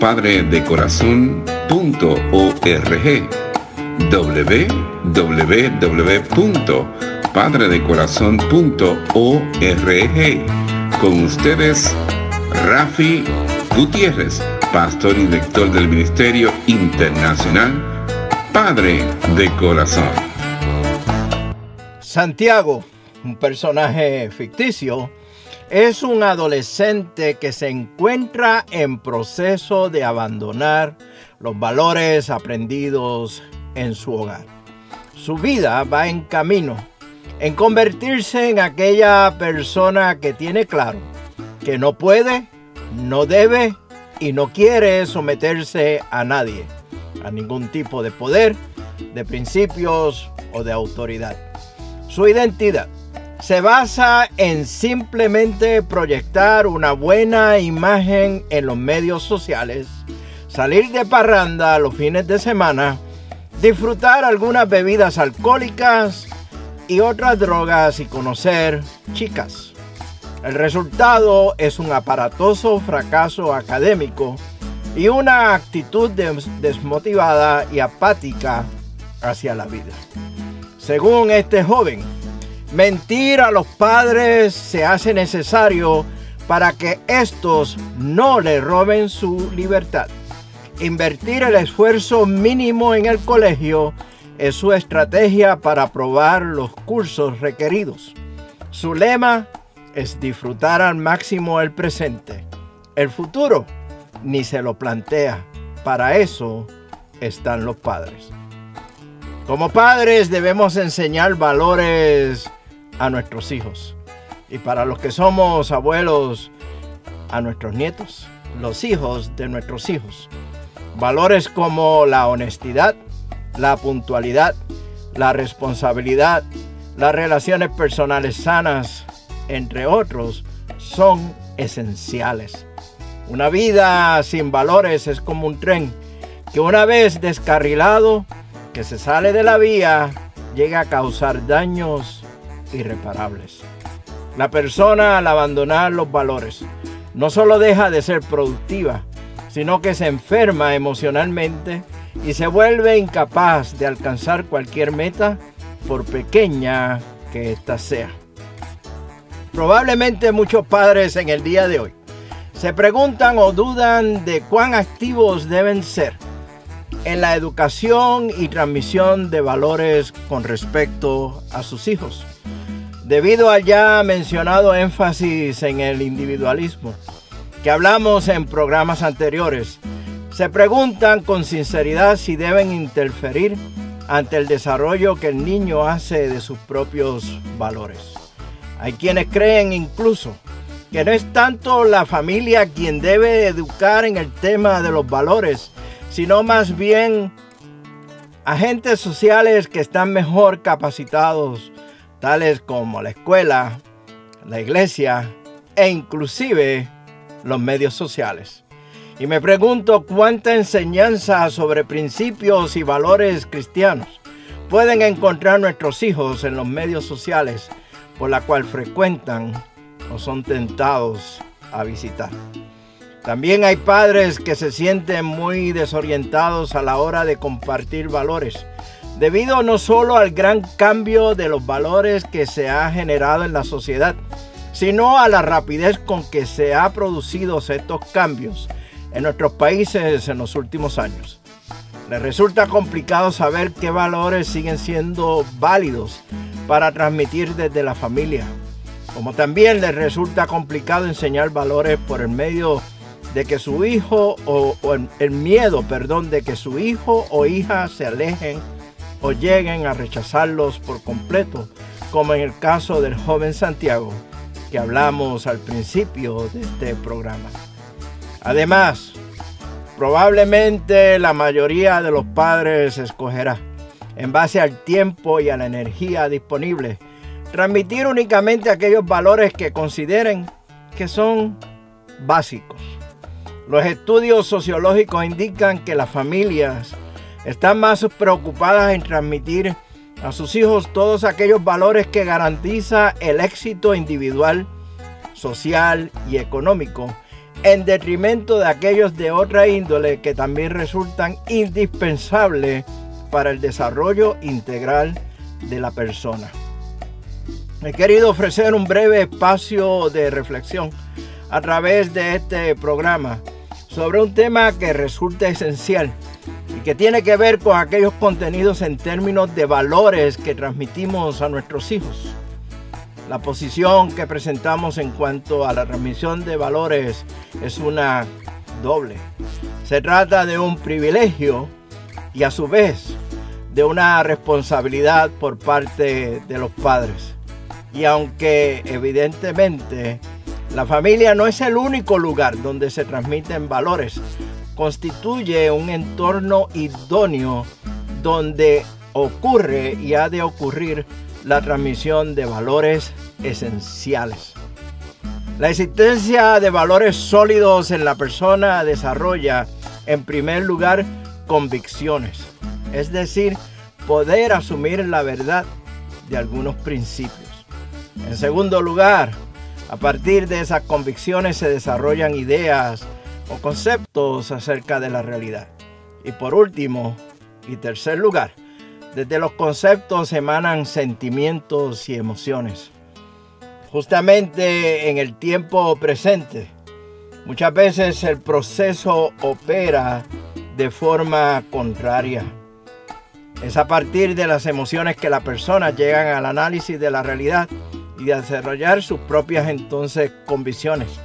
www.padredecorazon.org www.padredecorazon.org Con ustedes, Rafi Gutiérrez, pastor y director del Ministerio Internacional Padre de Corazón. Santiago, un personaje ficticio, es un adolescente que se encuentra en proceso de abandonar los valores aprendidos en su hogar. Su vida va en camino en convertirse en aquella persona que tiene claro que no puede, no debe y no quiere someterse a nadie, a ningún tipo de poder, de principios o de autoridad. Su identidad se basa en simplemente proyectar una buena imagen en los medios sociales, salir de parranda los fines de semana, disfrutar algunas bebidas alcohólicas y otras drogas y conocer chicas. El resultado es un aparatoso fracaso académico y una actitud desmotivada y apática hacia la vida. Según este joven, Mentir a los padres se hace necesario para que estos no le roben su libertad. Invertir el esfuerzo mínimo en el colegio es su estrategia para aprobar los cursos requeridos. Su lema es disfrutar al máximo el presente. El futuro ni se lo plantea. Para eso están los padres. Como padres debemos enseñar valores a nuestros hijos. Y para los que somos abuelos, a nuestros nietos, los hijos de nuestros hijos. Valores como la honestidad, la puntualidad, la responsabilidad, las relaciones personales sanas, entre otros, son esenciales. Una vida sin valores es como un tren que una vez descarrilado, que se sale de la vía, llega a causar daños irreparables. La persona al abandonar los valores no solo deja de ser productiva, sino que se enferma emocionalmente y se vuelve incapaz de alcanzar cualquier meta, por pequeña que ésta sea. Probablemente muchos padres en el día de hoy se preguntan o dudan de cuán activos deben ser en la educación y transmisión de valores con respecto a sus hijos. Debido al ya mencionado énfasis en el individualismo que hablamos en programas anteriores, se preguntan con sinceridad si deben interferir ante el desarrollo que el niño hace de sus propios valores. Hay quienes creen incluso que no es tanto la familia quien debe educar en el tema de los valores, sino más bien agentes sociales que están mejor capacitados tales como la escuela, la iglesia e inclusive los medios sociales. Y me pregunto cuánta enseñanza sobre principios y valores cristianos pueden encontrar nuestros hijos en los medios sociales por la cual frecuentan o son tentados a visitar. También hay padres que se sienten muy desorientados a la hora de compartir valores debido no solo al gran cambio de los valores que se ha generado en la sociedad, sino a la rapidez con que se han producido estos cambios en nuestros países en los últimos años. Les resulta complicado saber qué valores siguen siendo válidos para transmitir desde la familia, como también les resulta complicado enseñar valores por el medio de que su hijo o, el miedo, perdón, de que su hijo o hija se alejen o lleguen a rechazarlos por completo, como en el caso del joven Santiago que hablamos al principio de este programa. Además, probablemente la mayoría de los padres escogerá, en base al tiempo y a la energía disponible, transmitir únicamente aquellos valores que consideren que son básicos. Los estudios sociológicos indican que las familias están más preocupadas en transmitir a sus hijos todos aquellos valores que garantiza el éxito individual, social y económico, en detrimento de aquellos de otra índole que también resultan indispensables para el desarrollo integral de la persona. He querido ofrecer un breve espacio de reflexión a través de este programa sobre un tema que resulta esencial que tiene que ver con aquellos contenidos en términos de valores que transmitimos a nuestros hijos. La posición que presentamos en cuanto a la transmisión de valores es una doble. Se trata de un privilegio y a su vez de una responsabilidad por parte de los padres. Y aunque evidentemente la familia no es el único lugar donde se transmiten valores, constituye un entorno idóneo donde ocurre y ha de ocurrir la transmisión de valores esenciales. La existencia de valores sólidos en la persona desarrolla, en primer lugar, convicciones, es decir, poder asumir la verdad de algunos principios. En segundo lugar, a partir de esas convicciones se desarrollan ideas o conceptos acerca de la realidad. Y por último, y tercer lugar, desde los conceptos emanan sentimientos y emociones. Justamente en el tiempo presente, muchas veces el proceso opera de forma contraria. Es a partir de las emociones que las personas llegan al análisis de la realidad y desarrollar sus propias entonces convicciones.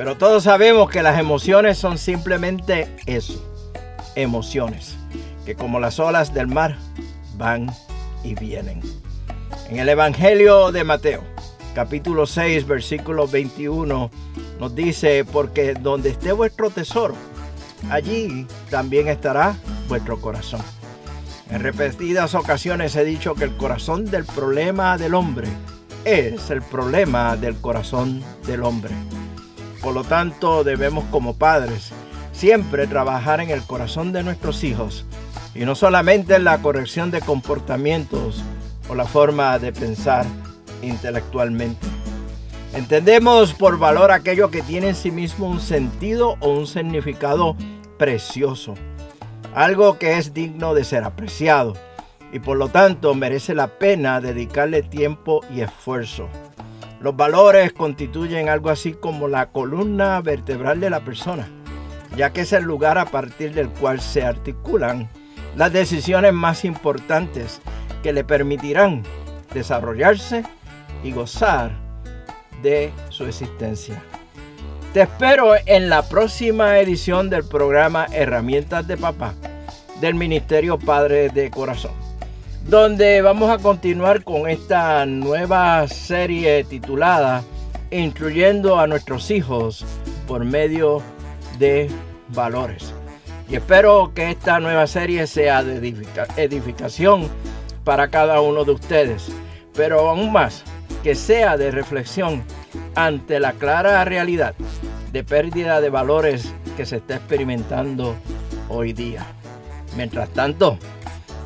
Pero todos sabemos que las emociones son simplemente eso, emociones, que como las olas del mar van y vienen. En el Evangelio de Mateo, capítulo 6, versículo 21, nos dice, porque donde esté vuestro tesoro, allí también estará vuestro corazón. En repetidas ocasiones he dicho que el corazón del problema del hombre es el problema del corazón del hombre. Por lo tanto, debemos como padres siempre trabajar en el corazón de nuestros hijos y no solamente en la corrección de comportamientos o la forma de pensar intelectualmente. Entendemos por valor aquello que tiene en sí mismo un sentido o un significado precioso, algo que es digno de ser apreciado y por lo tanto merece la pena dedicarle tiempo y esfuerzo. Los valores constituyen algo así como la columna vertebral de la persona, ya que es el lugar a partir del cual se articulan las decisiones más importantes que le permitirán desarrollarse y gozar de su existencia. Te espero en la próxima edición del programa Herramientas de Papá del Ministerio Padre de Corazón donde vamos a continuar con esta nueva serie titulada Instruyendo a nuestros hijos por medio de valores. Y espero que esta nueva serie sea de edificación para cada uno de ustedes, pero aún más que sea de reflexión ante la clara realidad de pérdida de valores que se está experimentando hoy día. Mientras tanto,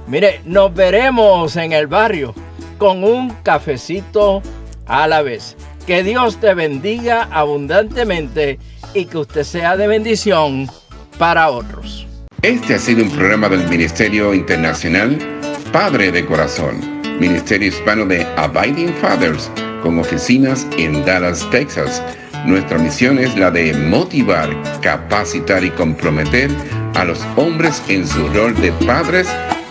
Mire, nos veremos en el barrio con un cafecito a la vez. Que Dios te bendiga abundantemente y que usted sea de bendición para otros. Este ha sido un programa del Ministerio Internacional Padre de Corazón, Ministerio Hispano de Abiding Fathers, con oficinas en Dallas, Texas Nuestra misión es la de motivar, capacitar y comprometer a los hombres en su rol de padres